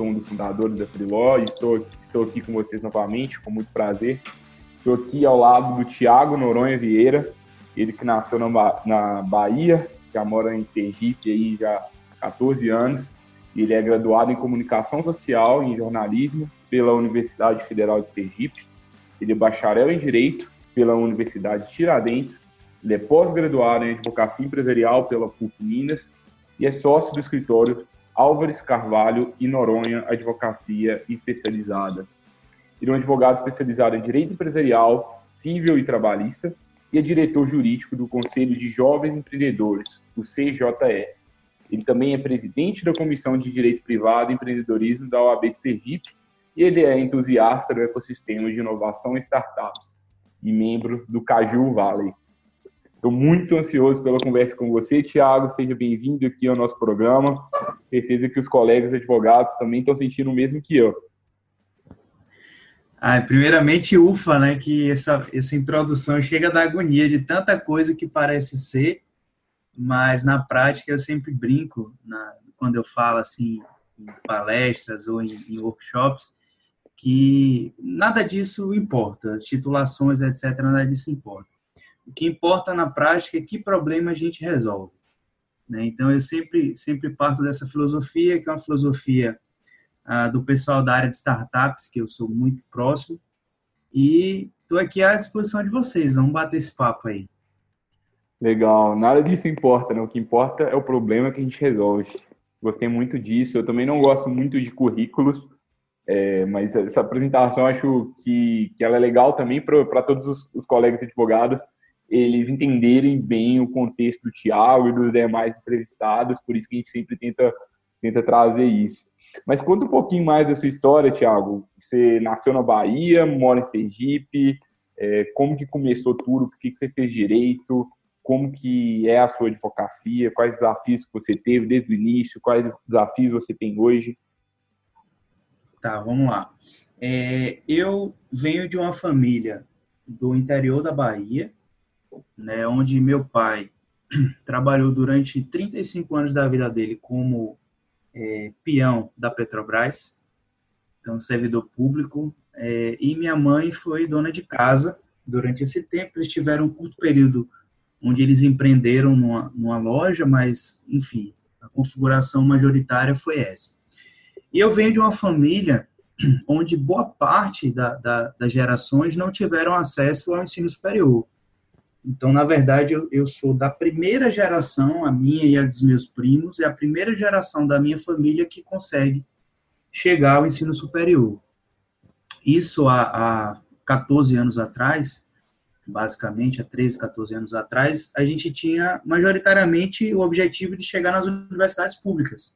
sou um dos fundadores da Freeló e sou, estou aqui com vocês novamente, com muito prazer. Estou aqui ao lado do Tiago Noronha Vieira, ele que nasceu na, na Bahia, já mora em Sergipe aí já há 14 anos. Ele é graduado em Comunicação Social e em Jornalismo pela Universidade Federal de Sergipe. Ele é bacharel em Direito pela Universidade de Tiradentes. Ele é pós-graduado em Advocacia Empresarial pela PUC Minas e é sócio do escritório Álvares Carvalho e Noronha Advocacia Especializada. Ele é um advogado especializado em Direito Empresarial, Civil e Trabalhista e é diretor jurídico do Conselho de Jovens Empreendedores, o CJE. Ele também é presidente da Comissão de Direito Privado e Empreendedorismo da OAB de Sergipe e ele é entusiasta do ecossistema de inovação e startups e membro do Caju Valley. Estou muito ansioso pela conversa com você, Tiago. Seja bem-vindo aqui ao nosso programa. Certeza que os colegas advogados também estão sentindo o mesmo que eu. Ah, primeiramente, ufa, né? Que essa, essa introdução chega da agonia de tanta coisa que parece ser, mas na prática eu sempre brinco na, quando eu falo assim em palestras ou em, em workshops que nada disso importa, titulações, etc., nada disso importa o que importa na prática é que problema a gente resolve. Né? Então, eu sempre, sempre parto dessa filosofia, que é uma filosofia ah, do pessoal da área de startups, que eu sou muito próximo, e estou aqui à disposição de vocês. Vamos bater esse papo aí. Legal. Nada disso importa, né? O que importa é o problema que a gente resolve. Gostei muito disso. Eu também não gosto muito de currículos, é, mas essa apresentação acho que, que ela é legal também para todos os, os colegas advogados, eles entenderem bem o contexto do Tiago e dos demais entrevistados, por isso que a gente sempre tenta, tenta trazer isso. Mas conta um pouquinho mais da sua história, Tiago. Você nasceu na Bahia, mora em Sergipe, é, como que começou tudo, por que, que você fez direito, como que é a sua advocacia, quais desafios que você teve desde o início, quais desafios você tem hoje. Tá, vamos lá. É, eu venho de uma família do interior da Bahia, né, onde meu pai trabalhou durante 35 anos da vida dele como é, peão da Petrobras, então servidor público, é, e minha mãe foi dona de casa durante esse tempo. Eles tiveram um curto período onde eles empreenderam numa, numa loja, mas, enfim, a configuração majoritária foi essa. E eu venho de uma família onde boa parte da, da, das gerações não tiveram acesso ao ensino superior. Então, na verdade, eu, eu, sou da primeira geração, a minha e a dos meus primos, é a primeira geração da minha família que consegue chegar ao ensino superior. Isso há, há 14 anos atrás, basicamente há 13, 14 anos atrás, a gente tinha majoritariamente o objetivo de chegar nas universidades públicas.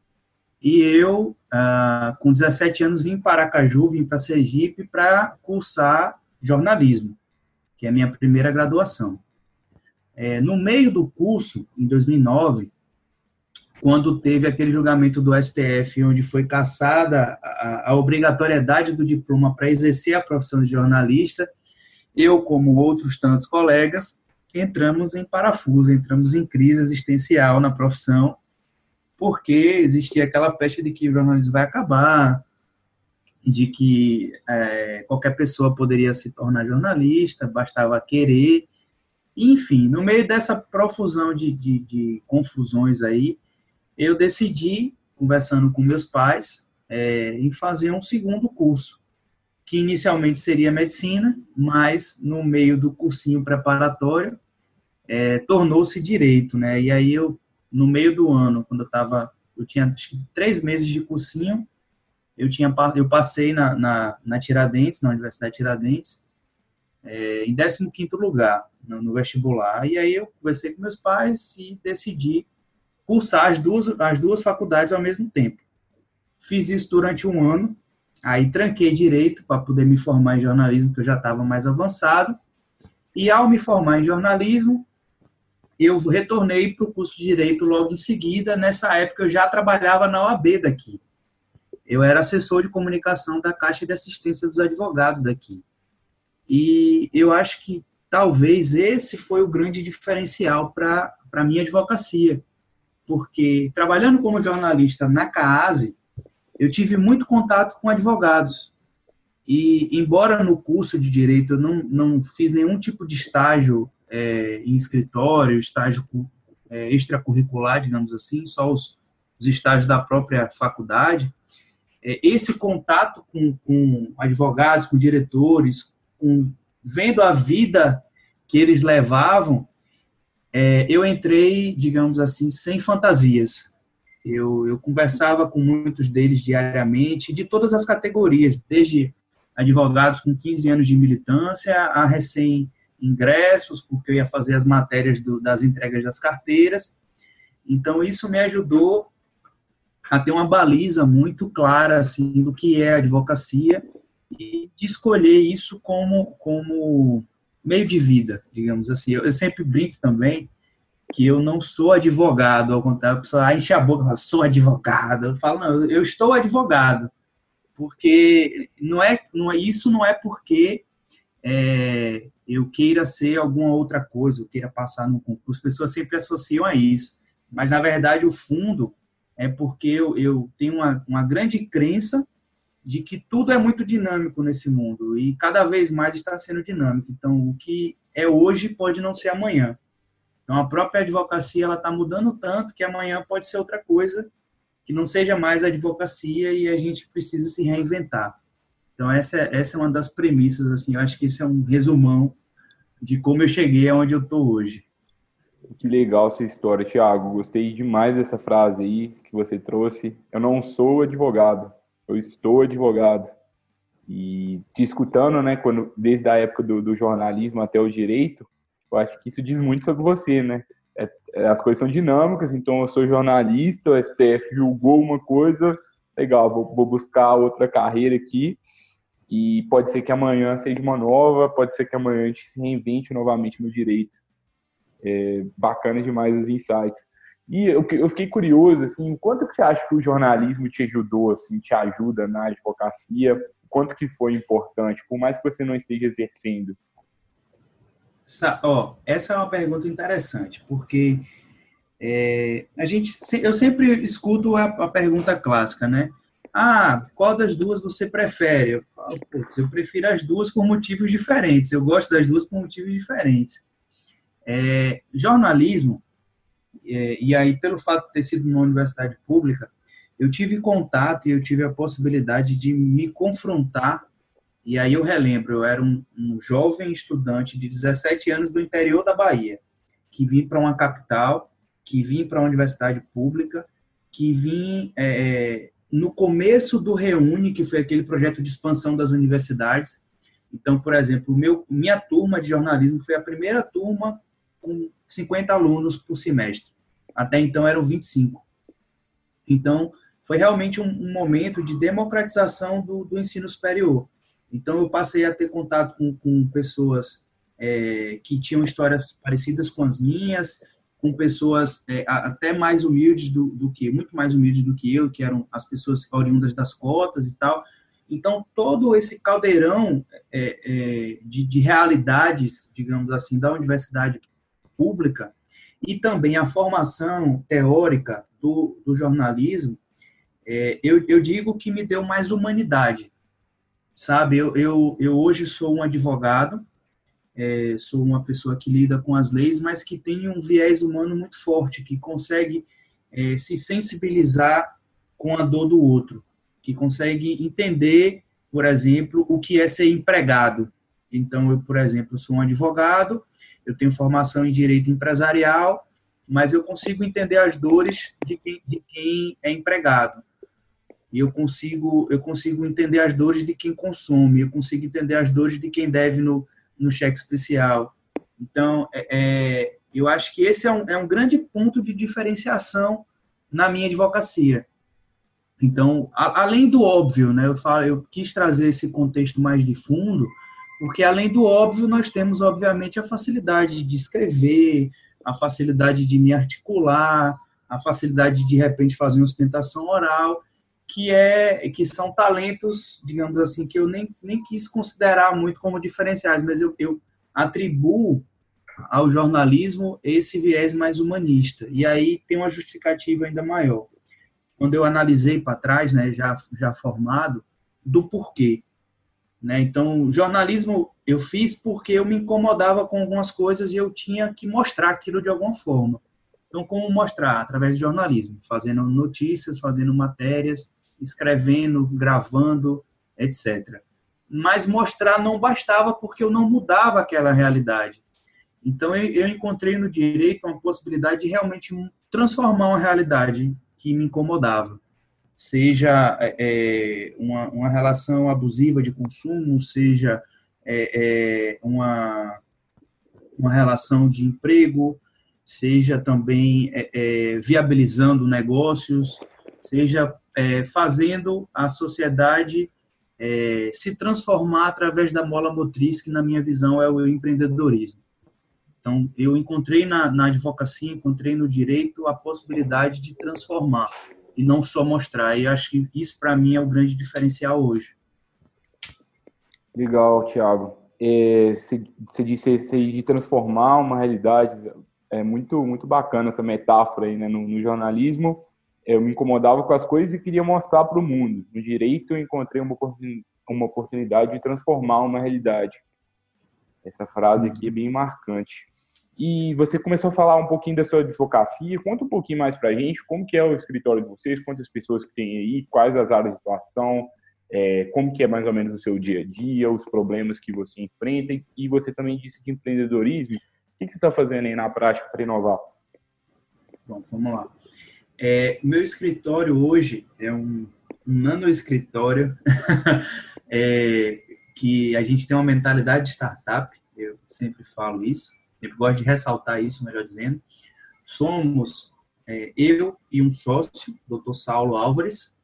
E eu, ah, com 17 anos, vim para Aracaju, vim para Sergipe para cursar jornalismo, que é a minha primeira graduação. É, no meio do curso, em 2009, quando teve aquele julgamento do STF, onde foi cassada a, a obrigatoriedade do diploma para exercer a profissão de jornalista, eu, como outros tantos colegas, entramos em parafuso, entramos em crise existencial na profissão, porque existia aquela peste de que o jornalismo vai acabar, de que é, qualquer pessoa poderia se tornar jornalista, bastava querer, enfim, no meio dessa profusão de, de, de confusões aí, eu decidi, conversando com meus pais, é, em fazer um segundo curso, que inicialmente seria medicina, mas no meio do cursinho preparatório, é, tornou-se direito, né? E aí eu, no meio do ano, quando eu estava, eu tinha três meses de cursinho, eu tinha eu passei na, na, na Tiradentes, na Universidade Tiradentes, é, em 15 lugar no, no, vestibular. E aí eu conversei com meus pais e decidi cursar as duas, as duas faculdades ao mesmo tempo. Fiz isso durante um ano, Aí tranquei direito para poder me formar em jornalismo, que eu já estava mais avançado. E ao me formar em jornalismo, eu retornei para o curso de direito logo em seguida. Nessa época eu já trabalhava na OAB daqui. Eu era assessor de comunicação da Caixa de Assistência dos Advogados daqui. E eu acho que talvez esse foi o grande diferencial para a minha advocacia. Porque trabalhando como jornalista na CAASE, eu tive muito contato com advogados. E, embora no curso de direito eu não, não fiz nenhum tipo de estágio é, em escritório, estágio é, extracurricular, digamos assim, só os, os estágios da própria faculdade, é, esse contato com, com advogados, com diretores, com, vendo a vida que eles levavam, é, eu entrei, digamos assim, sem fantasias. Eu, eu conversava com muitos deles diariamente, de todas as categorias, desde advogados com 15 anos de militância a recém-ingressos, porque eu ia fazer as matérias do, das entregas das carteiras. Então, isso me ajudou a ter uma baliza muito clara assim, do que é advocacia e de escolher isso como, como meio de vida, digamos assim. Eu, eu sempre brinco também que eu não sou advogado, ao contrário, a pessoa enche a boca, fala, sou advogado. Eu falo, não, eu estou advogado, porque não é, não é isso não é porque é, eu queira ser alguma outra coisa, eu queira passar no concurso, as pessoas sempre associam a isso, mas na verdade o fundo é porque eu, eu tenho uma, uma grande crença de que tudo é muito dinâmico nesse mundo e cada vez mais está sendo dinâmico. Então, o que é hoje pode não ser amanhã. Então, a própria advocacia ela está mudando tanto que amanhã pode ser outra coisa que não seja mais advocacia e a gente precisa se reinventar. Então, essa, é, essa é uma das premissas, assim, eu acho que esse é um resumão de como eu cheguei aonde eu estou hoje. Que legal sua história, Thiago. Gostei demais dessa frase aí que você trouxe. Eu não sou advogado, eu estou advogado. E te escutando, né, quando, desde a época do, do jornalismo até o direito, eu acho que isso diz muito sobre você, né? É, é, as coisas são dinâmicas, então eu sou jornalista, o STF julgou uma coisa, legal, vou, vou buscar outra carreira aqui, e pode ser que amanhã seja uma nova, pode ser que amanhã a gente se reinvente novamente no direito. É, bacana demais os insights. E eu, fiquei curioso, assim, quanto que você acha que o jornalismo te ajudou, assim, te ajuda na advocacia? Quanto que foi importante, por mais que você não esteja exercendo? Essa, ó, essa é uma pergunta interessante, porque é, a gente, eu sempre escuto a, a, pergunta clássica, né? Ah, qual das duas você prefere? Eu falo, putz, eu prefiro as duas por motivos diferentes. Eu gosto das duas por motivos diferentes. É, jornalismo, é, e aí pelo fato de ter sido numa universidade pública, eu tive contato e eu tive a possibilidade de me confrontar e aí eu relembro, eu era um, um jovem estudante de 17 anos do interior da Bahia, que vim para uma capital, que vim para uma universidade pública, que vim é, é, no começo do Reúne, que foi aquele projeto de expansão das universidades. Então, por exemplo, meu, minha turma de jornalismo foi a primeira turma com 50 alunos por semestre. Até então eram 25. Então, foi realmente um, um momento de democratização do, do ensino superior. Então, eu passei a ter contato com, com pessoas é, que tinham histórias parecidas com as minhas, com pessoas é, até mais humildes do, do, que, muito mais humildes do que eu, que eram as pessoas oriundas das cotas e tal. Então, todo esse caldeirão é, é de, de realidades, digamos assim, da universidade pública e também a formação teórica do, do jornalismo, é, eu, eu digo que me deu mais humanidade sabe? Eu, eu, eu hoje sou um advogado, é, sou uma pessoa que lida com as leis, mas que tem um viés humano muito forte, que consegue é, se sensibilizar com a dor do outro, que consegue entender, por exemplo, o que é ser empregado. Então, eu, por exemplo, sou um advogado, eu tenho formação em direito empresarial, mas eu consigo entender as dores de quem, de quem é empregado e eu consigo eu consigo entender as dores de quem consome, eu consigo entender as dores de quem deve no, no cheque especial. Então, é, é, eu acho que esse é um, é um grande ponto de diferenciação na minha advocacia. Então, a, além do óbvio, né, eu, falo, eu quis trazer esse contexto mais de fundo, porque além do óbvio, nós temos, obviamente, a facilidade de escrever, a facilidade de me articular, a facilidade de, de repente, fazer uma ostentação oral, que é que são talentos, digamos assim, que eu nem, nem quis considerar muito como diferenciais, mas eu, eu atribuo ao jornalismo esse viés mais humanista. E aí tem uma justificativa ainda maior. Quando eu analisei para trás, né, já, já formado, do porquê. Né? Então, jornalismo eu fiz porque eu me incomodava com algumas coisas e eu tinha que mostrar aquilo de alguma forma. Então, como mostrar? Através de jornalismo, fazendo notícias, fazendo matérias, escrevendo, gravando, etc. Mas mostrar não bastava porque eu não mudava aquela realidade. Então, eu encontrei no direito uma possibilidade de realmente transformar uma realidade que me incomodava. Seja é, é, uma, uma relação abusiva de consumo, seja é, é, uma, uma relação de emprego, seja também é, viabilizando negócios, seja fazendo a sociedade se transformar através da mola motriz, que na minha visão é o empreendedorismo. Então, eu encontrei na, na advocacia, encontrei no direito a possibilidade de transformar e não só mostrar. E acho que isso, para mim, é o grande diferencial hoje. Legal, Thiago. É, você disse esse de transformar uma realidade. É muito, muito bacana essa metáfora aí, né? no, no jornalismo, eu me incomodava com as coisas e queria mostrar para o mundo. No direito, eu encontrei uma, uma oportunidade de transformar uma realidade. Essa frase aqui é bem marcante. E você começou a falar um pouquinho da sua advocacia. Conta um pouquinho mais para a gente como que é o escritório de vocês, quantas pessoas que tem aí, quais as áreas de atuação, é, como que é mais ou menos o seu dia a dia, os problemas que você enfrenta. E você também disse de empreendedorismo. O que, que você está fazendo aí na prática para inovar? Bom, vamos lá. É, meu escritório hoje é um, um nano escritório é, que a gente tem uma mentalidade de startup, eu sempre falo isso sempre gosto de ressaltar isso, melhor dizendo. Somos é, eu e um sócio, Dr. Saulo Álvares,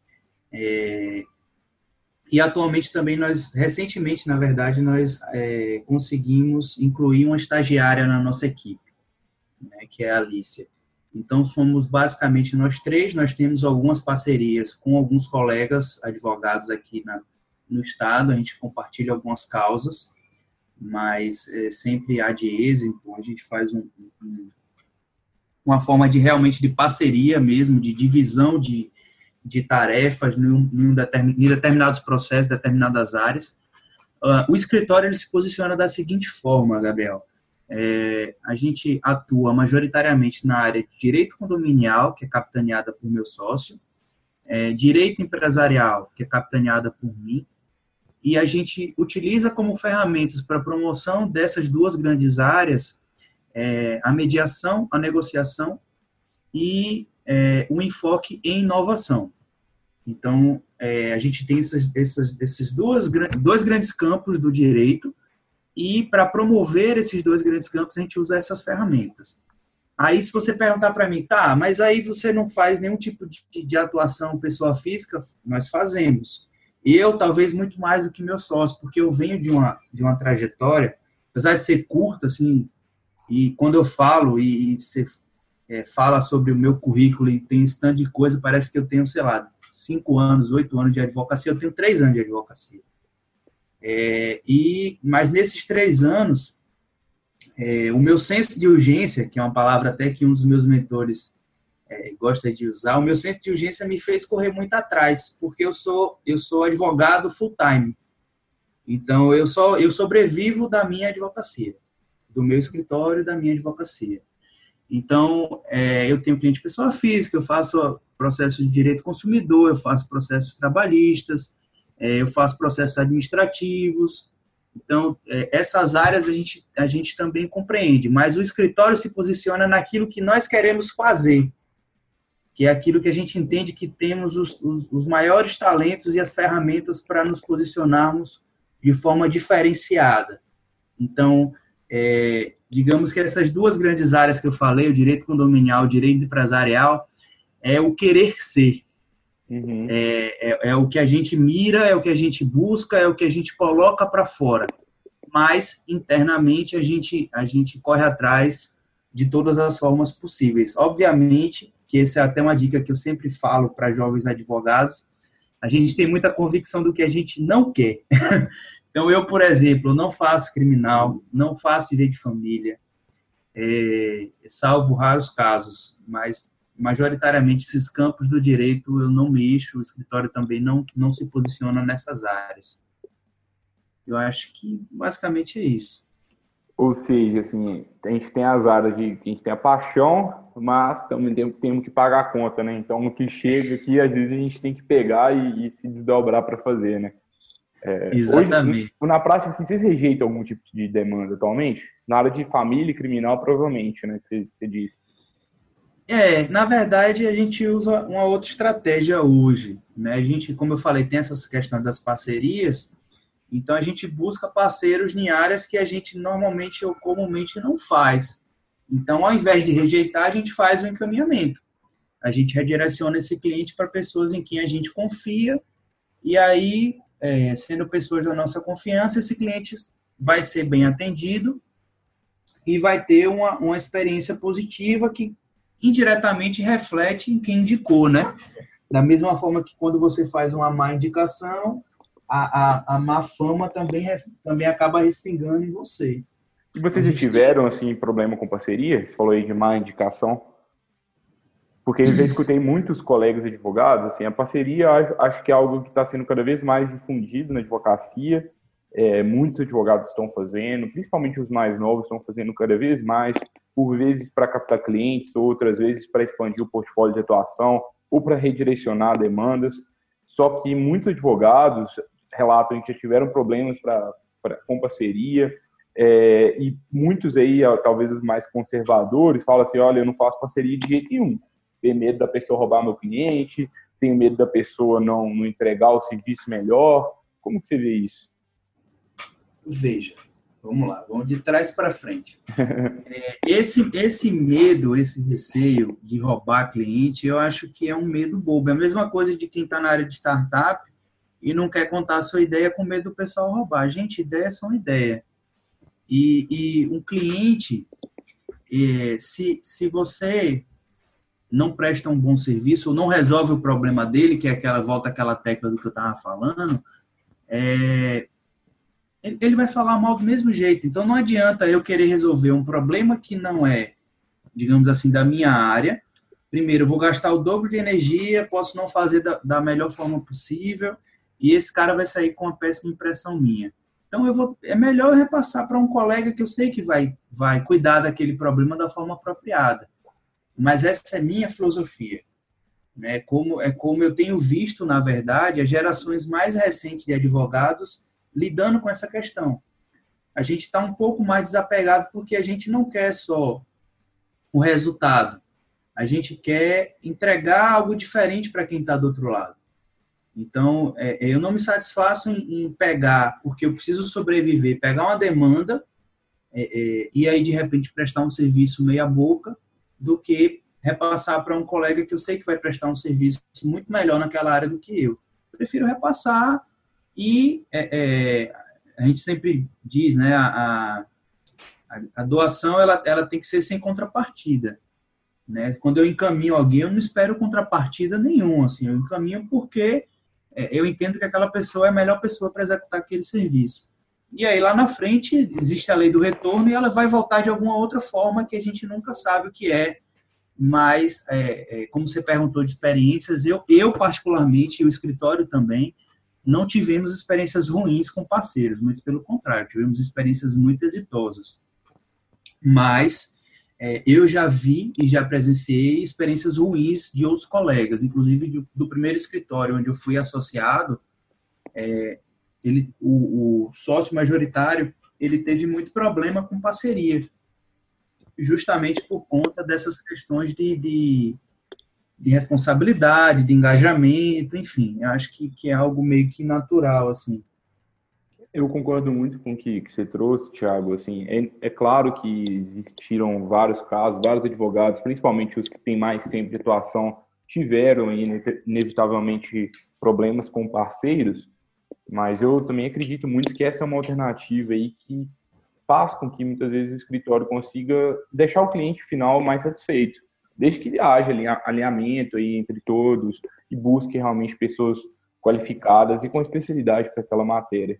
é, e atualmente também nós, recentemente, na verdade, nós é, conseguimos incluir uma estagiária na nossa equipe, né, que é a Alicia. Então, somos basicamente nós três, nós temos algumas parcerias com alguns colegas advogados aqui na, no estado, a gente compartilha algumas causas, mas é, sempre há de êxito, a gente faz um, um, uma forma de realmente de parceria mesmo, de divisão de, de tarefas em, em, determinados processos, determinadas áreas. Uh, o escritório ele se posiciona da seguinte forma, Gabriel. É, a gente atua majoritariamente na área de direito condominial, que é capitaneada por meu sócio, é, direito empresarial, que é capitaneada por mim, e a gente utiliza como ferramentas para promoção dessas duas grandes áreas é, a mediação, a negociação e é, o enfoque em inovação. Então, é, a gente tem essas, essas, esses duas, dois grandes campos do direito e para promover esses dois grandes campos a gente usa essas ferramentas. Aí, se você perguntar para mim, tá, mas aí você não faz nenhum tipo de, de atuação pessoa física, nós fazemos. Eu, talvez, muito mais do que meu sócio, porque eu venho de uma, de uma trajetória, apesar de ser curta, assim, e quando eu falo e, e você é, fala sobre o meu currículo e tem esse tanto de coisa, parece que eu tenho, sei lá, cinco anos, oito anos de advocacia, eu tenho três anos de advocacia. É, e, mas nesses três anos, é, o meu senso de urgência, que é uma palavra até que um dos meus mentores é, gosta de usar, o meu senso de urgência me fez correr muito atrás, porque eu sou eu sou advogado full time. Então eu só eu sobrevivo da minha advocacia, do meu escritório, da minha advocacia. Então é, eu tenho cliente pessoa física, eu faço processo de direito consumidor, eu faço processos trabalhistas, é, eu faço processos administrativos. Então, é, essas áreas a gente, a gente também compreende, mas o escritório se posiciona naquilo que nós queremos fazer que é aquilo que a gente entende que temos os, os, os maiores talentos e as ferramentas para nos posicionarmos de forma diferenciada. Então, é, digamos que essas duas grandes áreas que eu falei, o direito condominial, o direito empresarial, é o querer ser. Uhum. É, é, é, o que a gente mira, é o que a gente busca, é o que a gente coloca para fora. Mas internamente a gente a gente corre atrás de todas as formas possíveis. Obviamente que essa é até uma dica que eu sempre falo para jovens advogados. A gente tem muita convicção do que a gente não quer. então eu, por exemplo, não faço criminal, não faço direito de família, é, salvo raros casos, mas majoritariamente esses campos do direito eu não mexo, o escritório também não, não se posiciona nessas áreas. Eu acho que basicamente é isso. Ou seja, assim, a gente tem as áreas de a gente tem a paixão, mas também temos que pagar a conta, né? Então, o que chega aqui, às vezes a gente tem que pegar e, e se desdobrar para fazer, né? É, Exatamente. Hoje, na prática, assim, vocês rejeitam algum tipo de demanda atualmente? Na área de família e criminal, provavelmente, né? Que você, você disse. É, na verdade, a gente usa uma outra estratégia hoje. Né? A gente, como eu falei, tem essas questões das parcerias, então a gente busca parceiros em áreas que a gente normalmente ou comumente não faz. Então, ao invés de rejeitar, a gente faz o um encaminhamento. A gente redireciona esse cliente para pessoas em quem a gente confia, e aí, é, sendo pessoas da nossa confiança, esse cliente vai ser bem atendido e vai ter uma, uma experiência positiva que indiretamente reflete em quem indicou, né? Da mesma forma que quando você faz uma má indicação, a, a, a má fama também, também acaba respingando em você. E vocês já tiveram, assim, problema com parceria? Você falou aí de má indicação. Porque eu já escutei muitos colegas advogados, assim, a parceria acho que é algo que está sendo cada vez mais difundido na advocacia, é, muitos advogados estão fazendo, principalmente os mais novos estão fazendo cada vez mais, por vezes para captar clientes, outras vezes para expandir o portfólio de atuação ou para redirecionar demandas. Só que muitos advogados relatam que já tiveram problemas pra com parceria, é, e muitos aí, talvez os mais conservadores, falam assim: olha, eu não faço parceria de jeito nenhum. Tenho medo da pessoa roubar meu cliente, tenho medo da pessoa não, não entregar o serviço melhor. Como que você vê isso? Veja, vamos lá, vamos de trás para frente. É, esse, esse medo, esse receio de roubar cliente, eu acho que é um medo bobo. É a mesma coisa de quem está na área de startup e não quer contar a sua ideia com medo do pessoal roubar. Gente, ideias são ideia. E, e um cliente, é, se, se você não presta um bom serviço ou não resolve o problema dele, que é aquela volta aquela tecla do que eu estava falando, é, ele vai falar mal do mesmo jeito. Então não adianta eu querer resolver um problema que não é, digamos assim, da minha área. Primeiro, eu vou gastar o dobro de energia, posso não fazer da, da melhor forma possível, e esse cara vai sair com uma péssima impressão minha. Então eu vou, é melhor eu repassar para um colega que eu sei que vai, vai cuidar daquele problema da forma apropriada. Mas essa é minha filosofia. Né? Como, é como eu tenho visto, na verdade, as gerações mais recentes de advogados lidando com essa questão. A gente está um pouco mais desapegado porque a gente não quer só o resultado. A gente quer entregar algo diferente para quem está do outro lado. Então, é, eu não me satisfaço em, em, pegar, porque eu preciso sobreviver, pegar uma demanda é, é, e aí, de repente, prestar um serviço meia-boca, do que repassar para um colega que eu sei que vai prestar um serviço muito melhor naquela área do que eu. Prefiro repassar e é, é, a gente sempre diz, né, a, a, a, doação ela, ela tem que ser sem contrapartida. Né? Quando eu encaminho alguém, eu não espero contrapartida nenhuma. Assim, eu encaminho porque é, eu entendo que aquela pessoa é a melhor pessoa para executar aquele serviço. E aí lá na frente existe a lei do retorno e ela vai voltar de alguma outra forma que a gente nunca sabe o que é. Mas, é, é, como você perguntou de experiências, eu, eu particularmente, e o escritório também, não tivemos experiências ruins com parceiros, muito pelo contrário, tivemos experiências muito exitosas. Mas é, eu já vi e já presenciei experiências ruins de outros colegas, inclusive do, do primeiro escritório onde eu fui associado, é, ele, o, o, sócio majoritário ele teve muito problema com parceria, justamente por conta dessas questões de, de de responsabilidade, de engajamento, enfim, acho que, que é algo meio que natural, assim. Eu concordo muito com o que, que você trouxe, Thiago. Assim, é, é, claro que existiram vários casos, vários advogados, principalmente os que têm mais tempo de atuação, tiveram inevitavelmente problemas com parceiros, mas eu também acredito muito que essa é uma alternativa aí que faz com que muitas vezes o escritório consiga deixar o cliente final mais satisfeito, desde que haja alinhamento aí entre todos e busque realmente pessoas qualificadas e com especialidade para aquela matéria.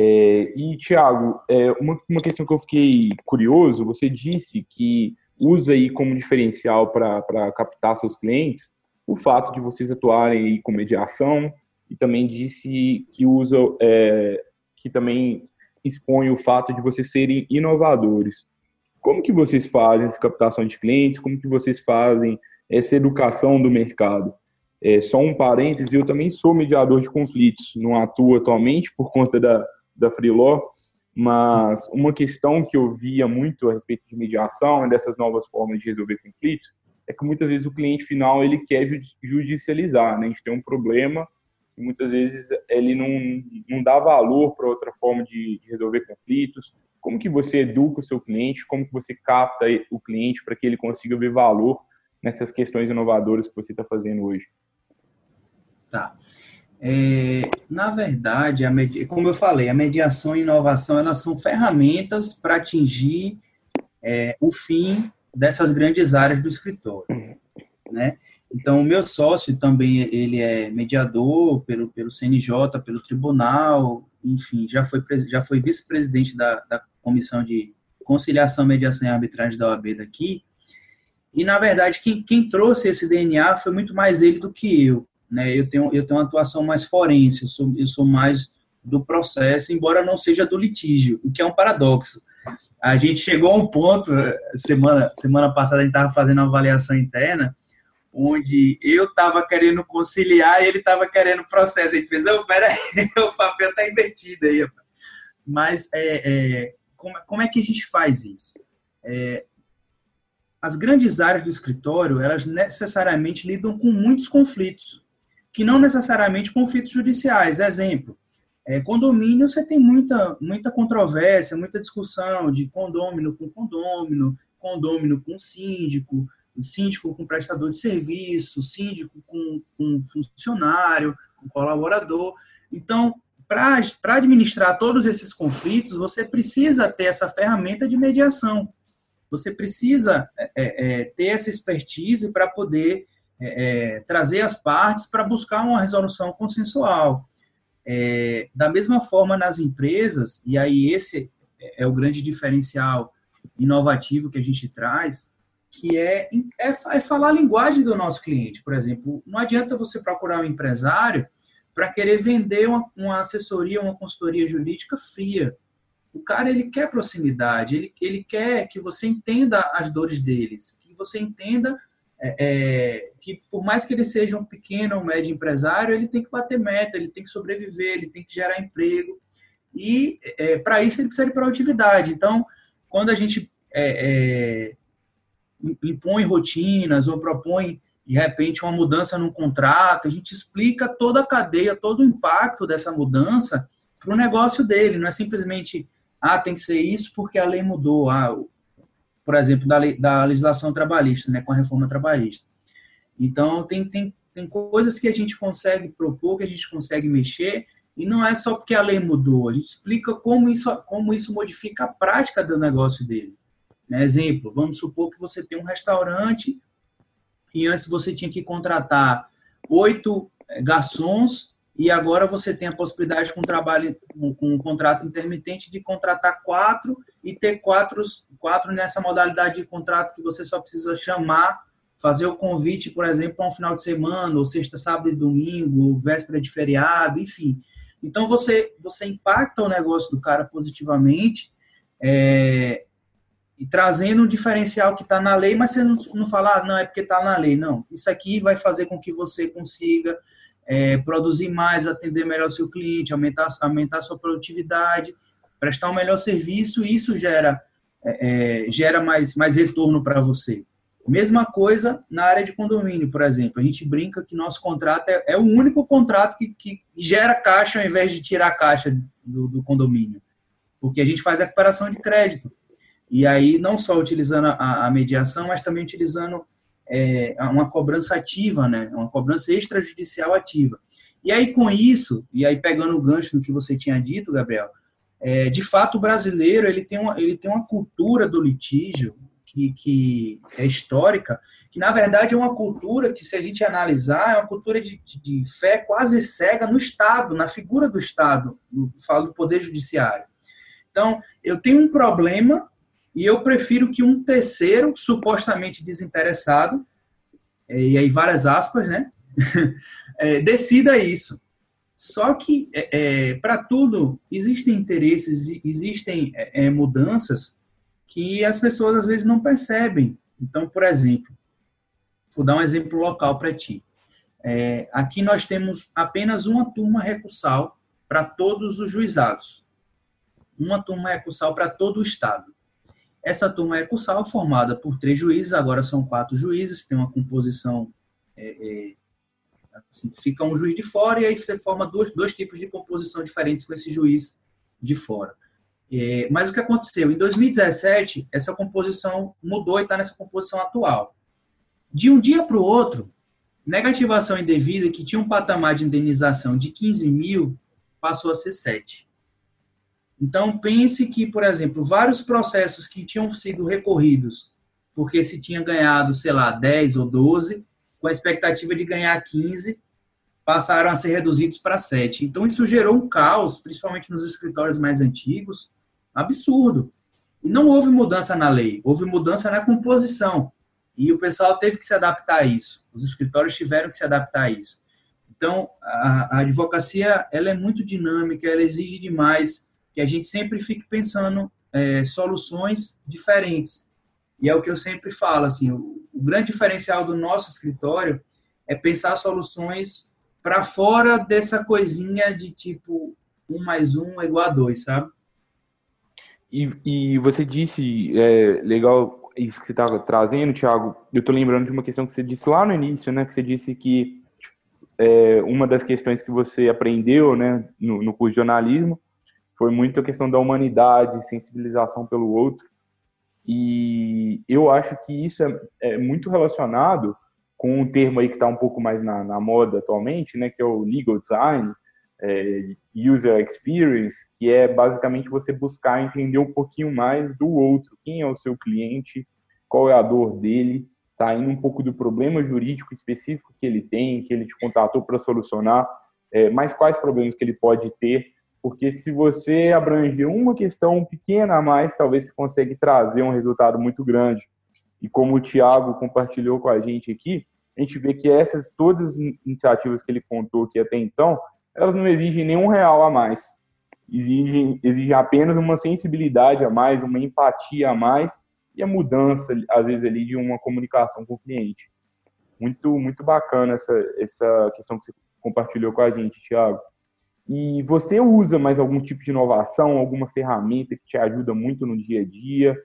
É, e, Tiago, é, uma, uma questão que eu fiquei curioso, você disse que usa aí como diferencial para captar seus clientes o fato de vocês atuarem aí com mediação e também disse que usa, é, que também expõe o fato de vocês serem inovadores. Como que vocês fazem essa captação de clientes? Como que vocês fazem essa educação do mercado? É, só um parêntese, eu também sou mediador de conflitos, não atuo atualmente por conta da, da Freeló, mas uma questão que eu via muito a respeito de mediação e dessas novas formas de resolver conflitos é que muitas vezes o cliente final ele quer judicializar, né? A gente tem um problema e muitas vezes ele não, não dá valor para outra forma de, de, resolver conflitos. Como que você educa o seu cliente? Como que você capta o cliente para que ele consiga ver valor nessas questões inovadoras que você está fazendo hoje? Tá. É, na verdade, a, como eu falei, a mediação e inovação elas são ferramentas para atingir é, o fim dessas grandes áreas do escritório, né? Então, o meu sócio também ele é mediador pelo, pelo CNJ, pelo tribunal, enfim, já foi, já foi vice-presidente da, da Comissão de Conciliação, Mediação e Arbitragem da OAB daqui. E, na verdade, quem, quem trouxe esse DNA foi muito mais ele do que eu né? Eu tenho eu tenho uma atuação mais forense, eu sou eu sou mais do processo, embora não seja do litígio, o que é um paradoxo. A gente chegou a um ponto semana semana passada a gente estava fazendo uma avaliação interna onde eu estava querendo conciliar e ele estava querendo processo. Gente fez, oh, peraí, o papel está invertido aí. Mas é, é, como, como, é que a gente faz isso? É, as grandes áreas do escritório, elas necessariamente lidam com muitos conflitos que não necessariamente conflitos judiciais. Exemplo, é, condomínio você tem muita, muita controvérsia, muita discussão de condômino com condômino, condômino com síndico, síndico com prestador de serviço, síndico com, com funcionário, com colaborador. Então, para administrar todos esses conflitos, você precisa ter essa ferramenta de mediação. Você precisa é, é, é ter essa expertise para poder é, é, trazer as partes para buscar uma resolução consensual. É, da mesma forma, nas empresas, e aí esse é o grande diferencial inovativo que a gente traz, que é, é, é falar a linguagem do nosso cliente. Por exemplo, não adianta você procurar um empresário para querer vender uma, uma, assessoria, uma consultoria jurídica fria. O cara ele quer proximidade, ele, ele quer que você entenda as dores deles, que você entenda é, é, que por mais que ele seja um pequeno ou médio empresário, ele tem que bater meta, ele tem que sobreviver, ele tem que gerar emprego. E é, para isso ele precisa de produtividade. Então, quando a gente é, é, impõe rotinas ou propõe de repente uma mudança no contrato, a gente explica toda a cadeia, todo o impacto dessa mudança para o negócio dele. Não é simplesmente, ah, tem que ser isso porque a lei mudou. Ah, por exemplo, da, da legislação trabalhista, né, com a reforma trabalhista. Então, tem, tem, tem coisas que a gente consegue propor, que a gente consegue mexer, e não é só porque a lei mudou, a gente explica como isso, como isso modifica a prática do negócio dele. Né? Exemplo, vamos supor que você tem um restaurante e antes você tinha que contratar oito eh, garçons e agora você tem a possibilidade com trabalho com um contrato intermitente de contratar quatro e ter quatro, quatro nessa modalidade de contrato que você só precisa chamar, fazer o convite, por exemplo, para um final de semana, ou sexta, sábado e domingo, ou véspera de feriado, enfim. Então você você impacta o negócio do cara positivamente é, e trazendo um diferencial que está na lei, mas você não, não fala, ah, não, é porque está na lei. Não, isso aqui vai fazer com que você consiga é, produzir mais, atender melhor seu cliente, aumentar, aumentar sua produtividade, prestar um melhor serviço, e isso gera, é, é gera mais, mais retorno para você. Mesma coisa na área de condomínio, por exemplo. A gente brinca que nosso contrato é, é o único contrato que, que, gera caixa ao invés de tirar caixa do, do condomínio. Porque a gente faz a recuperação de crédito. E aí, não só utilizando a, a mediação, mas também utilizando é, uma cobrança ativa, né? Uma cobrança extrajudicial ativa. E aí, com isso, e aí pegando o gancho no que você tinha dito, Gabriel, é, de fato, o brasileiro ele tem, uma, ele tem uma cultura do litígio que, que é histórica, que na verdade é uma cultura que, se a gente analisar, é uma cultura de, de fé quase cega no Estado, na figura do Estado, falo do Poder Judiciário. Então, eu tenho um problema e eu prefiro que um terceiro, supostamente desinteressado, é, e aí várias aspas, né, é, decida isso. Só que, é, é para tudo, existem interesses, existem é, mudanças que as pessoas às vezes não percebem. Então, por exemplo, vou dar um exemplo local para ti. Aqui nós temos apenas uma turma recursal para todos os juizados. Uma turma recursal para todo o estado. Essa turma recursal formada por três juízes, agora são quatro juízes, tem uma composição é, Assim, fica um juiz de fora e aí você forma dois, dois tipos de composição diferentes com esse juiz de fora. É, mas o que aconteceu? Em 2017, essa composição mudou e está nessa composição atual. De um dia para o outro, negativação indevida, que tinha um patamar de indenização de 15 mil, passou a ser 7. Então, pense que, por exemplo, vários processos que tinham sido recorridos, porque se tinha ganhado, sei lá, 10 ou 12, com a expectativa de ganhar 15, passaram a ser reduzidos para 7. Então, isso gerou um caos, principalmente nos escritórios mais antigos, absurdo. E não houve mudança na lei, houve mudança na composição. E o pessoal teve que se adaptar a isso. Os escritórios tiveram que se adaptar a isso. Então, a, a advocacia ela é muito dinâmica, ela exige demais que a gente sempre fique pensando é, soluções diferentes. E é o que eu sempre falo, assim, o, o grande diferencial do nosso escritório é pensar soluções para fora dessa coisinha de tipo um mais um é igual a dois, sabe? E, e você disse, é, legal isso que você estava trazendo, Thiago, eu estou lembrando de uma questão que você disse lá no início, né, que você disse que é, uma das questões que você aprendeu né, no, no curso de jornalismo foi muito a questão da humanidade, sensibilização pelo outro, e eu acho que isso é, é muito relacionado com um termo aí que está um pouco mais na, na, moda atualmente, né, que é o legal design, é, user experience, que é basicamente você buscar entender um pouquinho mais do outro, quem é o seu cliente, qual é a dor dele, saindo um pouco do problema jurídico específico que ele tem, que ele te contatou para solucionar, é, mas quais problemas que ele pode ter porque se você abranger uma questão pequena a mais, talvez você consiga trazer um resultado muito grande. E como o Tiago compartilhou com a gente aqui, a gente vê que essas todas as iniciativas que ele contou aqui até então, elas não exigem nenhum real a mais. Exigem, exigem apenas uma sensibilidade a mais, uma empatia a mais e a mudança, às vezes, ali de uma comunicação com o cliente. Muito, muito bacana essa, essa questão que você compartilhou com a gente, Tiago. E você usa mais algum tipo de inovação, alguma ferramenta que te ajuda muito no dia a dia,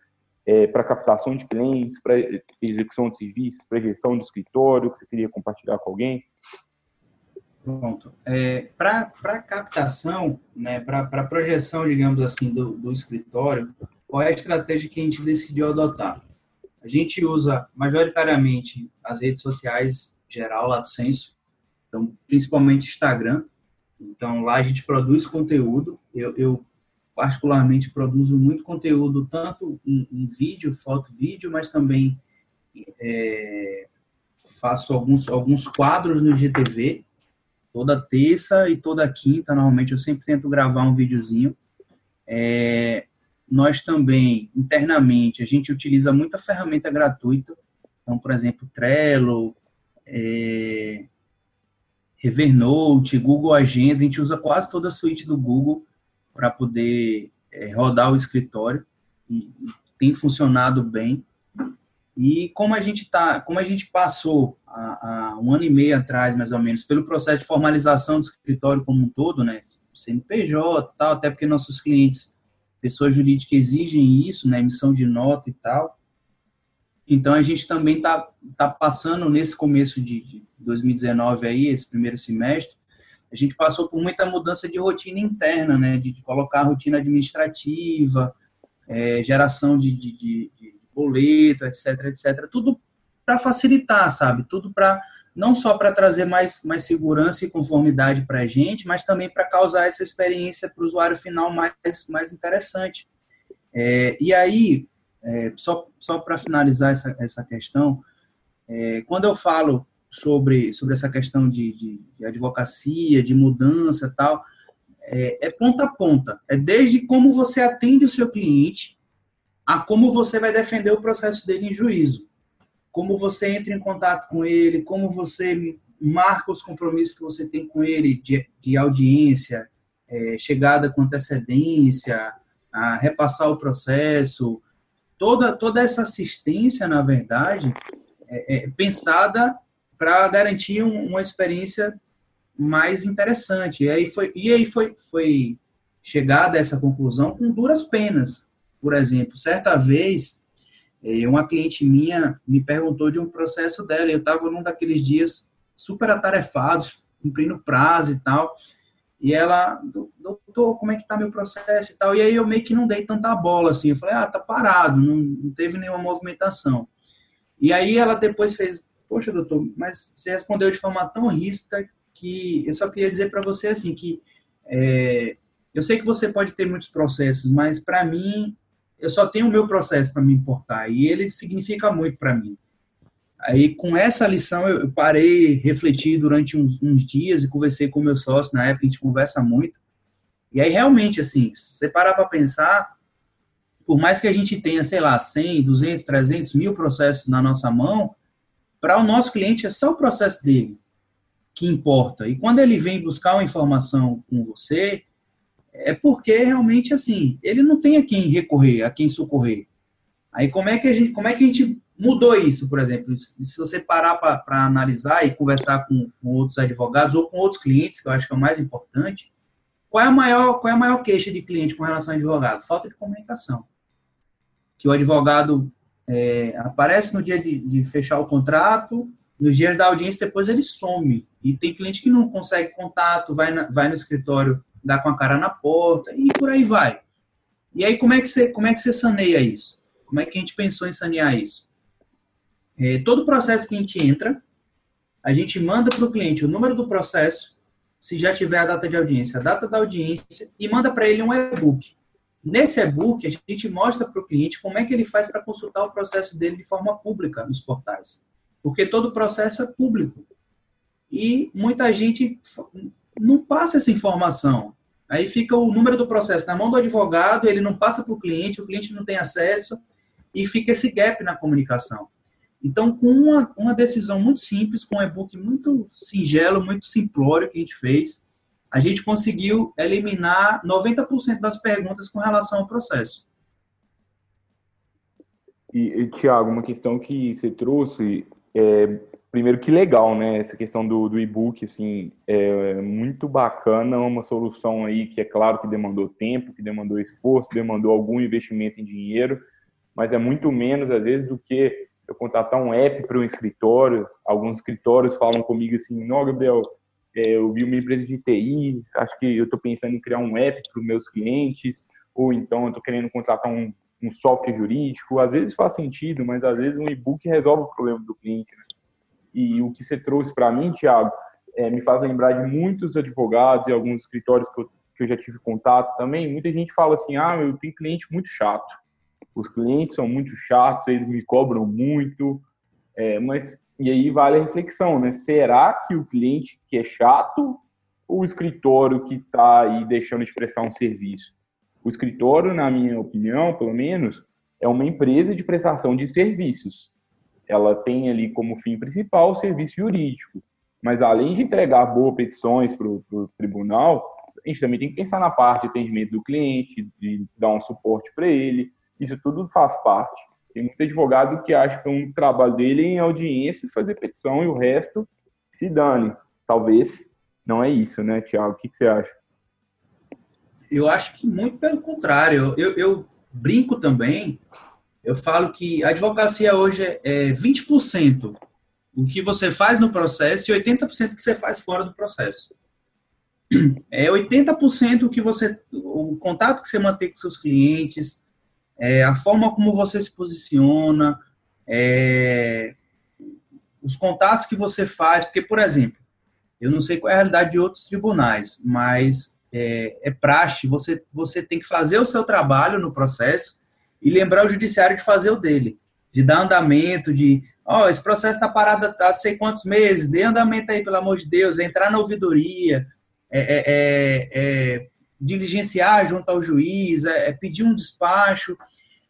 é, para captação de clientes, para execução de serviços, para gestão do escritório, que você queria compartilhar com alguém? Pronto. É, para captação, né, para projeção, digamos assim, do, do escritório, qual é a estratégia que a gente decidiu adotar? A gente usa majoritariamente as redes sociais geral, lato senso, então principalmente Instagram, então, lá a gente produz conteúdo. Eu, eu particularmente, produzo muito conteúdo, tanto em, em vídeo, foto, vídeo, mas também é, faço alguns, alguns quadros no GTV. Toda terça e toda quinta, normalmente, eu sempre tento gravar um videozinho. É, nós também, internamente, a gente utiliza muita ferramenta gratuita. Então, por exemplo, Trello, é, Evernote, Google Agenda, a gente usa quase toda a suíte do Google para poder é, rodar o escritório e, e, tem funcionado bem. E como a gente tá, como a gente passou há, um ano e meio atrás, mais ou menos, pelo processo de formalização do escritório como um todo, né, CNPJ, tal, até porque nossos clientes, pessoas jurídicas exigem isso, né, emissão de nota e tal. Então, a gente também está tá passando nesse começo de, de 2019 aí, esse primeiro semestre, a gente passou por muita mudança de rotina interna, né? De, de colocar rotina administrativa, é, geração de, de, de, boleto, etc, etc. Tudo para facilitar, sabe? Tudo para não só para trazer mais, mais segurança e conformidade para a gente, mas também para causar essa experiência para o usuário final mais, mais interessante. É, e aí, é, só, só para finalizar essa, essa questão, é, quando eu falo sobre, sobre essa questão de, de, de advocacia, de mudança tal, é, é, ponta a ponta. É desde como você atende o seu cliente a como você vai defender o processo dele em juízo. Como você entra em contato com ele, como você marca os compromissos que você tem com ele de, de audiência, é, chegada com antecedência, a repassar o processo. Toda, toda essa assistência, na verdade, é, é pensada para garantir um, uma experiência mais interessante. E aí foi, e aí foi, foi chegada essa conclusão com duras penas. Por exemplo, certa vez, eh, uma cliente minha me perguntou de um processo dela, eu estava num daqueles dias super atarefados, cumprindo prazo e tal, e ela, doutor, como é que tá meu processo e tal, e aí eu meio que não dei tanta bola, assim, eu falei, ah, tá parado, não, não teve nenhuma movimentação. E aí ela depois fez, poxa, doutor, mas você respondeu de forma tão ríspida que eu só queria dizer para você assim que é, eu sei que você pode ter muitos processos, mas para mim eu só tenho o meu processo para me importar e ele significa muito para mim. Aí com essa lição eu parei, refleti durante uns, uns, dias e conversei com meu sócio na época a gente conversa muito. E aí realmente assim, se você parar para pensar, por mais que a gente tenha, sei lá, 100, 200, 300 mil processos na nossa mão, para o nosso cliente é só o processo dele que importa. E quando ele vem buscar uma informação com você, é porque realmente assim, ele não tem a quem recorrer, a quem socorrer. Aí como é que a gente, como é que a gente mudou isso, por exemplo? Se você parar para analisar e conversar com, com, outros advogados ou com outros clientes, que eu acho que é o mais importante, qual é a maior, qual é a maior queixa de cliente com relação ao advogado? Falta de comunicação. Que o advogado é, aparece no dia de, de fechar o contrato, nos dias da audiência, depois ele some. E tem cliente que não consegue contato, vai, na, vai no escritório, dá com a cara na porta e por aí vai. E aí, como é que você, como é que você saneia isso? Como é que a gente pensou em sanear isso? É, todo processo que a gente entra, a gente manda para o cliente o número do processo, se já tiver a data de audiência, a data da audiência, e manda para ele um e-book. Nesse e-book, a gente mostra para o cliente como é que ele faz para consultar o processo dele de forma pública nos portais porque todo o processo é público. E muita gente não passa essa informação. Aí fica o número do processo na mão do advogado, ele não passa para o cliente, o cliente não tem acesso, e fica esse gap na comunicação. Então, com uma, uma decisão muito simples, com um e-book muito singelo, muito simplório que a gente fez, a gente conseguiu eliminar 90% das perguntas com relação ao processo. E, e Tiago, uma questão que você trouxe é, primeiro que legal, né? Essa questão do, do e-book, assim, é muito bacana, uma solução aí que é claro que demandou tempo, que demandou esforço, demandou algum investimento em dinheiro, mas é muito menos às vezes do que eu contratar um app para um escritório. Alguns escritórios falam comigo assim, não, Gabriel, é, eu vi uma empresa de TI, acho que eu estou pensando em criar um app para os meus clientes, ou então eu estou querendo contratar um, um software jurídico. Às vezes faz sentido, mas às vezes um e-book resolve o problema do cliente. Né? E o que você trouxe para mim, Thiago, é, me faz lembrar de muitos advogados e alguns escritórios que eu, que eu já tive contato também. Muita gente fala assim: ah, eu tenho cliente muito chato. Os clientes são muito chatos, eles me cobram muito. É, mas e aí vale a reflexão, né? Será que o cliente que é chato ou o escritório que está aí deixando de prestar um serviço? O escritório, na minha opinião, pelo menos, é uma empresa de prestação de serviços. Ela tem ali como fim principal o serviço jurídico. Mas além de entregar boas petições para o tribunal, a gente também tem que pensar na parte de atendimento do cliente, de dar um suporte para ele. Isso tudo faz parte. Tem muito advogado que acha que um trabalho dele é em audiência fazer petição e o resto se dane. Talvez não é isso, né, Tiago? O que, que você acha? eu acho que muito pelo contrário. Eu, eu brinco também, eu falo que a advocacia hoje é 20% o que você faz no processo e 80% que você faz fora do processo. É 80% o que você, o contato que você mantém com seus clientes, é, a forma como você se posiciona, é, os contatos que você faz, porque, por exemplo, eu não sei qual é a realidade de outros tribunais, mas é, é praxe, você, você tem que fazer o seu trabalho no processo e lembrar o judiciário de fazer o dele, de dar andamento, de, ó, oh, esse processo está parado há sei quantos meses, dê andamento aí, pelo amor de Deus, entrar na ouvidoria, é, é, é, é diligenciar junto ao juiz, é, é, pedir um despacho.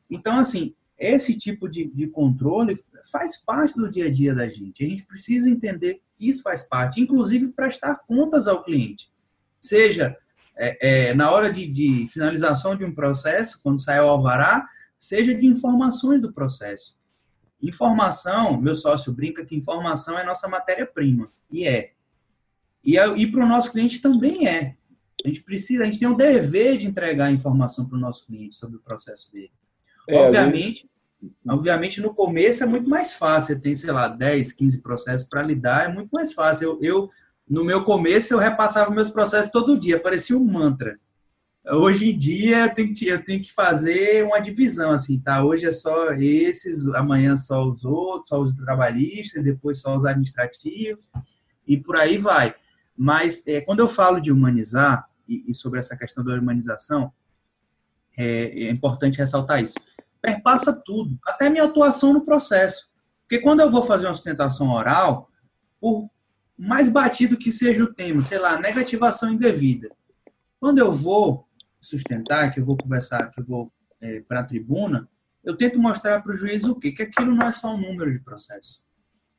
Então, assim, esse tipo de, de controle faz parte do dia a dia da gente. A gente precisa entender que isso faz parte, inclusive prestar contas ao cliente. Seja é, é, na hora de, de, finalização de um processo, quando sai o alvará, seja de informações do processo. Informação, meu sócio brinca que informação é nossa matéria-prima, e é. E, é, e para o nosso cliente também é. A gente precisa, a gente tem o dever de entregar informação para o nosso cliente sobre o processo dele. É, obviamente, obviamente, no começo é muito mais fácil. Você tem, sei lá, 10, 15 processos para lidar, é muito mais fácil. Eu, eu, no meu começo, eu repassava meus processos todo dia, parecia um mantra. Hoje em dia, eu tenho, que, eu tenho que fazer uma divisão, assim, tá? Hoje é só esses, amanhã só os outros, só os trabalhistas, depois só os administrativos, e por aí vai. Mas, é, quando eu falo de humanizar, e, e sobre essa questão da humanização, é, é importante ressaltar isso. Perpassa tudo, até minha atuação no processo. Porque quando eu vou fazer uma sustentação oral, por mais batido que seja o tema, sei lá, negativação indevida. Quando eu vou sustentar, que eu vou conversar, que eu vou é, para a tribuna, eu tento mostrar para o juiz o quê? Que aquilo não é só um número de processo.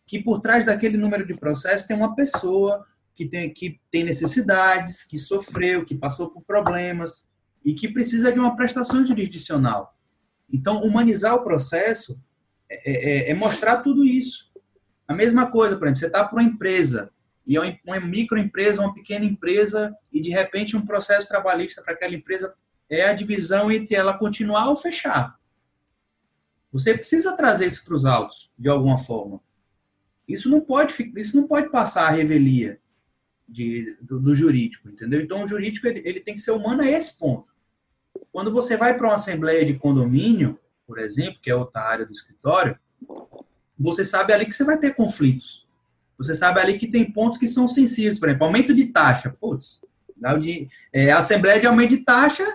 Que por trás daquele número de processo tem uma pessoa que tem, que tem necessidades, que sofreu, que passou por problemas e que precisa de uma prestação jurisdicional. Então, humanizar o processo é, é, é mostrar tudo isso. A mesma coisa, por exemplo, você está para uma empresa, e é uma microempresa, uma pequena empresa, e de repente um processo trabalhista para aquela empresa é a divisão entre ela continuar ou fechar. Você precisa trazer isso para os autos, de alguma forma. Isso não pode, isso não pode passar a revelia de, do, do, jurídico, entendeu? Então, o jurídico ele, ele tem que ser humano a esse ponto. Quando você vai para uma assembleia de condomínio, por exemplo, que é outra área do escritório, você sabe ali que você vai ter conflitos. Você sabe ali que tem pontos que são sensíveis, por exemplo, aumento de taxa. Putz, de, é, assembleia de aumento de taxa,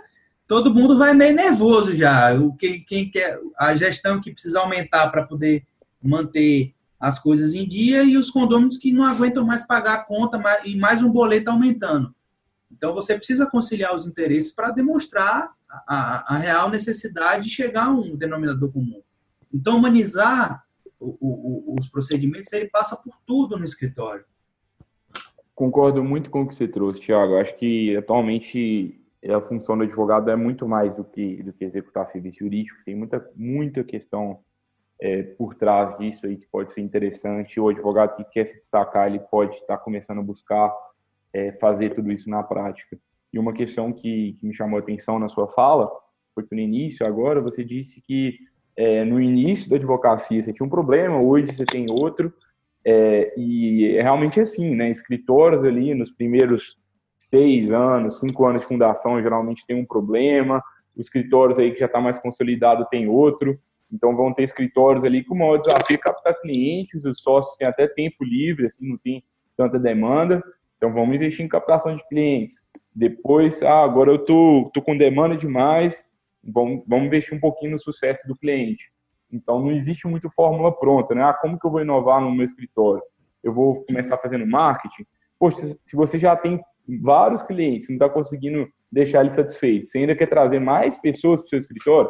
todo mundo vai meio nervoso já. O, quem, quem quer, a gestão que precisa aumentar para poder manter as coisas em dia e os condôminos que não aguentam mais pagar a conta e mais um boleto aumentando. Então, você precisa conciliar os interesses para demonstrar a, a, real necessidade de chegar a um denominador comum. Então, humanizar o, o, os procedimentos, ele passa por tudo no escritório. Concordo muito com o que você trouxe, Tiago. Acho que, atualmente, a função do advogado é muito mais do que, do que executar serviço jurídico. Tem muita, muita questão é, por trás disso aí que pode ser interessante. O advogado que quer se destacar, ele pode estar começando a buscar é, fazer tudo isso na prática. E uma questão que, que, me chamou a atenção na sua fala foi que no início, agora, você disse que é, no início da advocacia você tinha um problema, hoje você tem outro. É, e é realmente assim, né? Escritórios ali nos primeiros seis anos, cinco anos de fundação, geralmente tem um problema. Os escritórios aí que já está mais consolidado tem outro. Então, vão ter escritórios ali com o maior desafio é captar clientes, os sócios têm até tempo livre, assim, não tem tanta demanda. Então, vamos investir em captação de clientes. Depois, ah, agora eu tô, tô com demanda demais, vamos, vamos investir um pouquinho no sucesso do cliente. Então, não existe muito fórmula pronta, né? Ah, como que eu vou inovar no meu escritório? Eu vou começar fazendo marketing? Poxa, se você já tem vários clientes, não está conseguindo deixar eles satisfeitos, você ainda quer trazer mais pessoas para o seu escritório,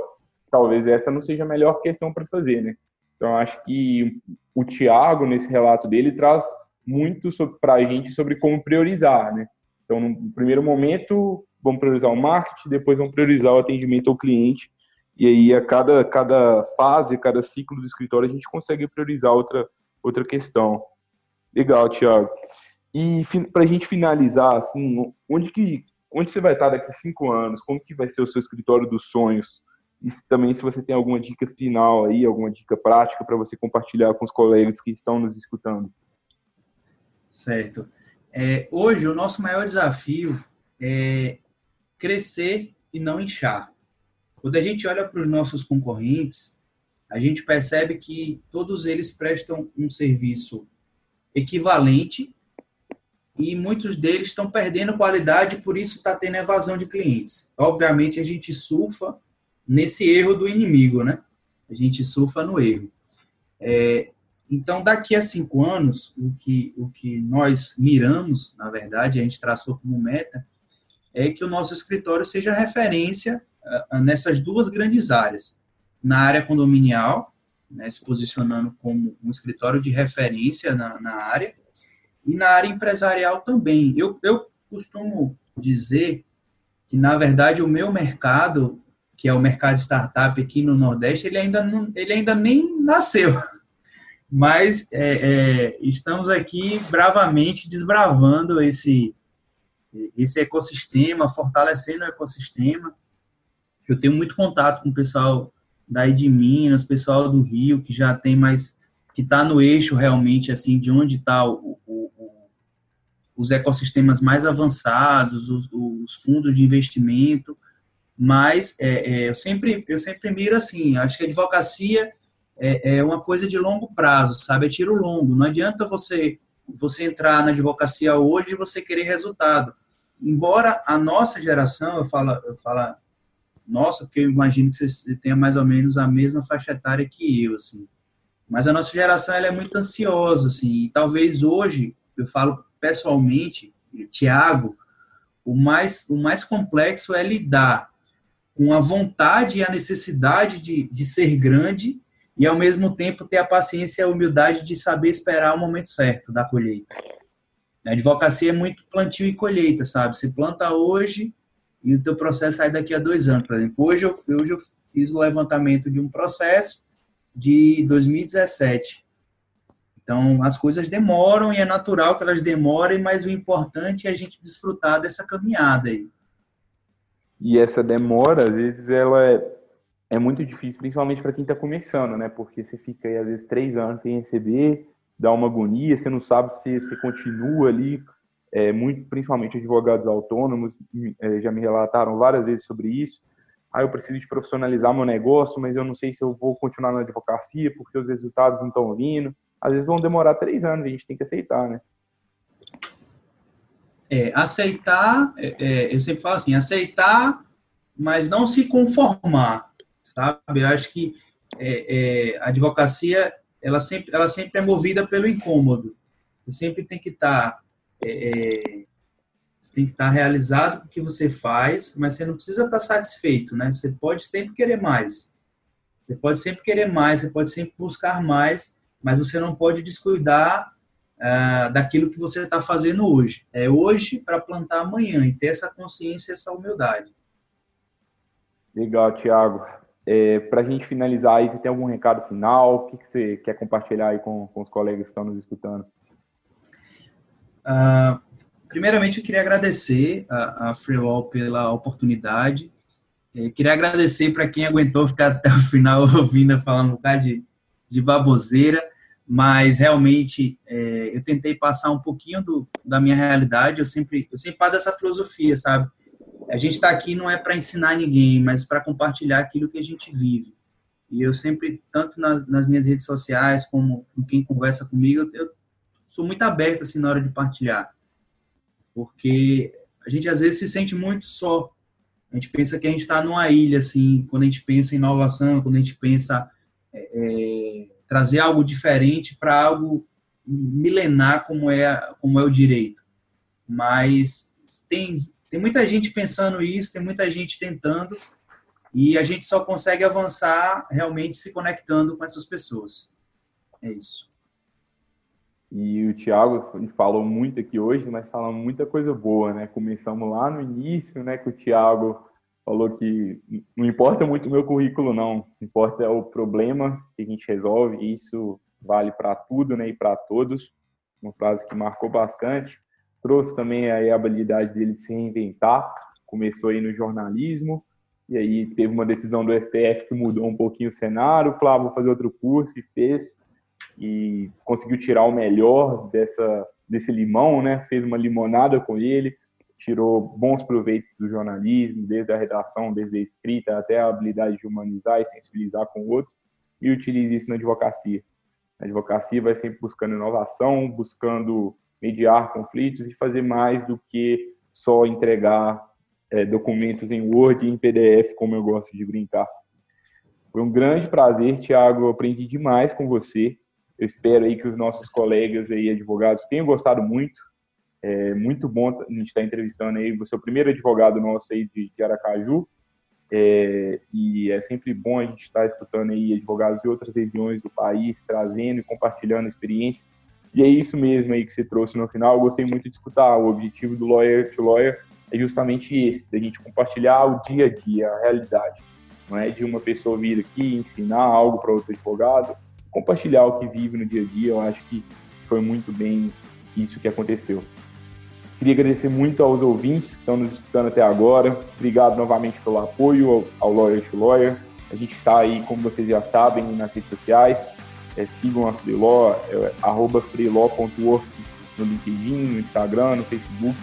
talvez essa não seja a melhor questão para fazer, né? Então, acho que o Tiago, nesse relato dele, traz muito para a gente sobre como priorizar, né? Então, no primeiro momento, vamos priorizar o marketing, depois vamos priorizar o atendimento ao cliente, e aí, a cada, cada fase, cada ciclo do escritório, a gente consegue priorizar outra, outra questão. Legal, Tiago. E para a gente finalizar, assim, onde que onde você vai estar daqui a cinco anos? Como que vai ser o seu escritório dos sonhos? E também se você tem alguma dica final aí, alguma dica prática para você compartilhar com os colegas que estão nos escutando. Certo. É, hoje, o nosso maior desafio é crescer e não inchar. Quando a gente olha para os nossos concorrentes, a gente percebe que todos eles prestam um serviço equivalente e muitos deles estão perdendo qualidade, por isso está tendo evasão de clientes. Obviamente, a gente surfa nesse erro do inimigo, né? A gente surfa no erro. É, então, daqui a cinco anos, o que, o que nós miramos, na verdade, a gente traçou como meta, é que o nosso escritório seja referência uh, nessas duas grandes áreas. Na área condominial, né, se posicionando como um escritório de referência na, na área, e na área empresarial também. Eu, eu costumo dizer que, na verdade, o meu mercado, que é o mercado startup aqui no Nordeste, ele ainda, não, ele ainda nem nasceu mas é, é, estamos aqui bravamente desbravando esse, esse ecossistema, fortalecendo o ecossistema. Eu tenho muito contato com o pessoal daí de Minas, pessoal do Rio, que já tem mais, que está no eixo realmente, assim, de onde está os ecossistemas mais avançados, os, os fundos de investimento, mas é, é, eu, sempre, eu sempre miro assim, acho que a advocacia é, é uma coisa de longo prazo, sabe? É tiro longo. Não adianta você você entrar na advocacia hoje e você querer resultado. Embora a nossa geração, eu falo, eu falo nossa, porque eu imagino que você tenha mais ou menos a mesma faixa etária que eu, assim. Mas a nossa geração ela é muito ansiosa, assim. E talvez hoje, eu falo pessoalmente, Tiago, o mais, o mais complexo é lidar com a vontade e a necessidade de, de ser grande e ao mesmo tempo ter a paciência e a humildade de saber esperar o momento certo da colheita. A advocacia é muito plantio e colheita, sabe? Você planta hoje e o teu processo sai daqui a dois anos, por exemplo. Hoje eu, hoje eu fiz o levantamento de um processo de 2017. Então, as coisas demoram e é natural que elas demorem, mas o importante é a gente desfrutar dessa caminhada aí. E essa demora, às vezes, ela é é muito difícil, principalmente para quem está começando, né? Porque você fica aí, às vezes, três anos sem receber, dá uma agonia, você não sabe se você continua ali. É, muito, principalmente advogados autônomos, é, já me relataram várias vezes sobre isso. Ah, eu preciso de profissionalizar meu negócio, mas eu não sei se eu vou continuar na advocacia porque os resultados não estão vindo. Às vezes vão demorar três anos, a gente tem que aceitar, né? É, aceitar, é, é eu sempre falo assim, aceitar, mas não se conformar sabe? Eu acho que é, é, a advocacia ela sempre, ela sempre é movida pelo incômodo. Você sempre tem que estar tá, é, tem que estar tá realizado com o que você faz, mas você não precisa estar tá satisfeito, né? Você pode sempre querer mais. Você pode sempre querer mais, você pode sempre buscar mais, mas você não pode descuidar uh, daquilo que você está fazendo hoje. É hoje para plantar amanhã e ter essa consciência, essa humildade. Legal, Tiago. É, Para a gente finalizar aí, você tem algum recado final? O que, que você quer compartilhar aí com, com os colegas que estão nos escutando? Uh, primeiramente, eu queria agradecer a, a Freelaw pela oportunidade. É, queria agradecer para quem aguentou ficar até o final ouvindo falando um bocado de, de baboseira, mas realmente é, eu tentei passar um pouquinho do, da minha realidade. Eu sempre, eu sempre paro dessa filosofia, sabe? a gente está aqui não é para ensinar ninguém, mas para compartilhar aquilo que a gente vive. E eu sempre, tanto nas, nas, minhas redes sociais, como com quem conversa comigo, eu, eu sou muito aberto assim na hora de partilhar. Porque a gente às vezes se sente muito só. A gente pensa que a gente está numa ilha, assim, quando a gente pensa em inovação, quando a gente pensa é, é, trazer algo diferente para algo milenar como é, como é o direito. Mas tem tem muita gente pensando isso, tem muita gente tentando, e a gente só consegue avançar realmente se conectando com essas pessoas. É isso. E o Thiago falou muito aqui hoje, mas falou muita coisa boa, né? Começamos lá no início, né? Que o Thiago falou que não importa muito o meu currículo, não. Importa o problema que a gente resolve. E isso vale para tudo, né? E para todos. Uma frase que marcou bastante trouxe também a habilidade dele de se reinventar, começou aí no jornalismo, e aí teve uma decisão do STF que mudou um pouquinho o cenário, falou, ah, vou fazer outro curso, e fez, e conseguiu tirar o melhor dessa, desse limão, né, fez uma limonada com ele, tirou bons proveitos do jornalismo, desde a redação, desde a escrita, até a habilidade de humanizar e sensibilizar com o outro, e utilize isso na advocacia. A advocacia vai sempre buscando inovação, buscando mediar conflitos e fazer mais do que só entregar é, documentos em Word e em PDF, como eu gosto de brincar. Foi um grande prazer, Tiago. Eu aprendi demais com você. Eu espero aí que os nossos colegas aí, advogados, tenham gostado muito. É muito bom a gente estar entrevistando aí. Você é o primeiro advogado nosso aí de, de Aracaju. É, e é sempre bom a gente estar escutando aí advogados de outras regiões do país, trazendo e compartilhando experiência. E é isso mesmo aí que você trouxe no final. Eu gostei muito de escutar. O objetivo do Lawyer to Lawyer é justamente esse, da gente compartilhar o dia a dia, a realidade. Não é de uma pessoa vir aqui ensinar algo para outro advogado, compartilhar o que vive no dia a dia. Eu acho que foi muito bem isso que aconteceu. Queria agradecer muito aos ouvintes que estão nos escutando até agora. Obrigado novamente pelo apoio ao, Lawyer to Lawyer. A gente está aí, como vocês já sabem, nas redes sociais. É, sigam a Freelaw, é, arroba freelaw.work no LinkedIn, no Instagram, no Facebook.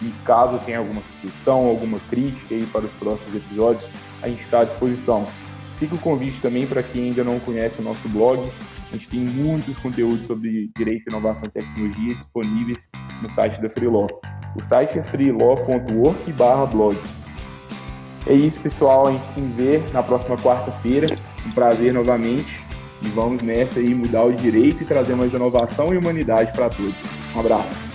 E caso tenha alguma sugestão, alguma crítica aí para os próximos episódios, a gente está à disposição. Fica o convite também para quem ainda não conhece o nosso blog. A gente tem muitos conteúdos sobre direito, inovação e tecnologia disponíveis no site da Freelaw. O site é freelaw.org/blog. É isso, pessoal. A gente se vê na próxima quarta-feira. Um prazer novamente. E vamos nessa aí mudar o direito e trazer mais inovação e humanidade para todos. Um abraço.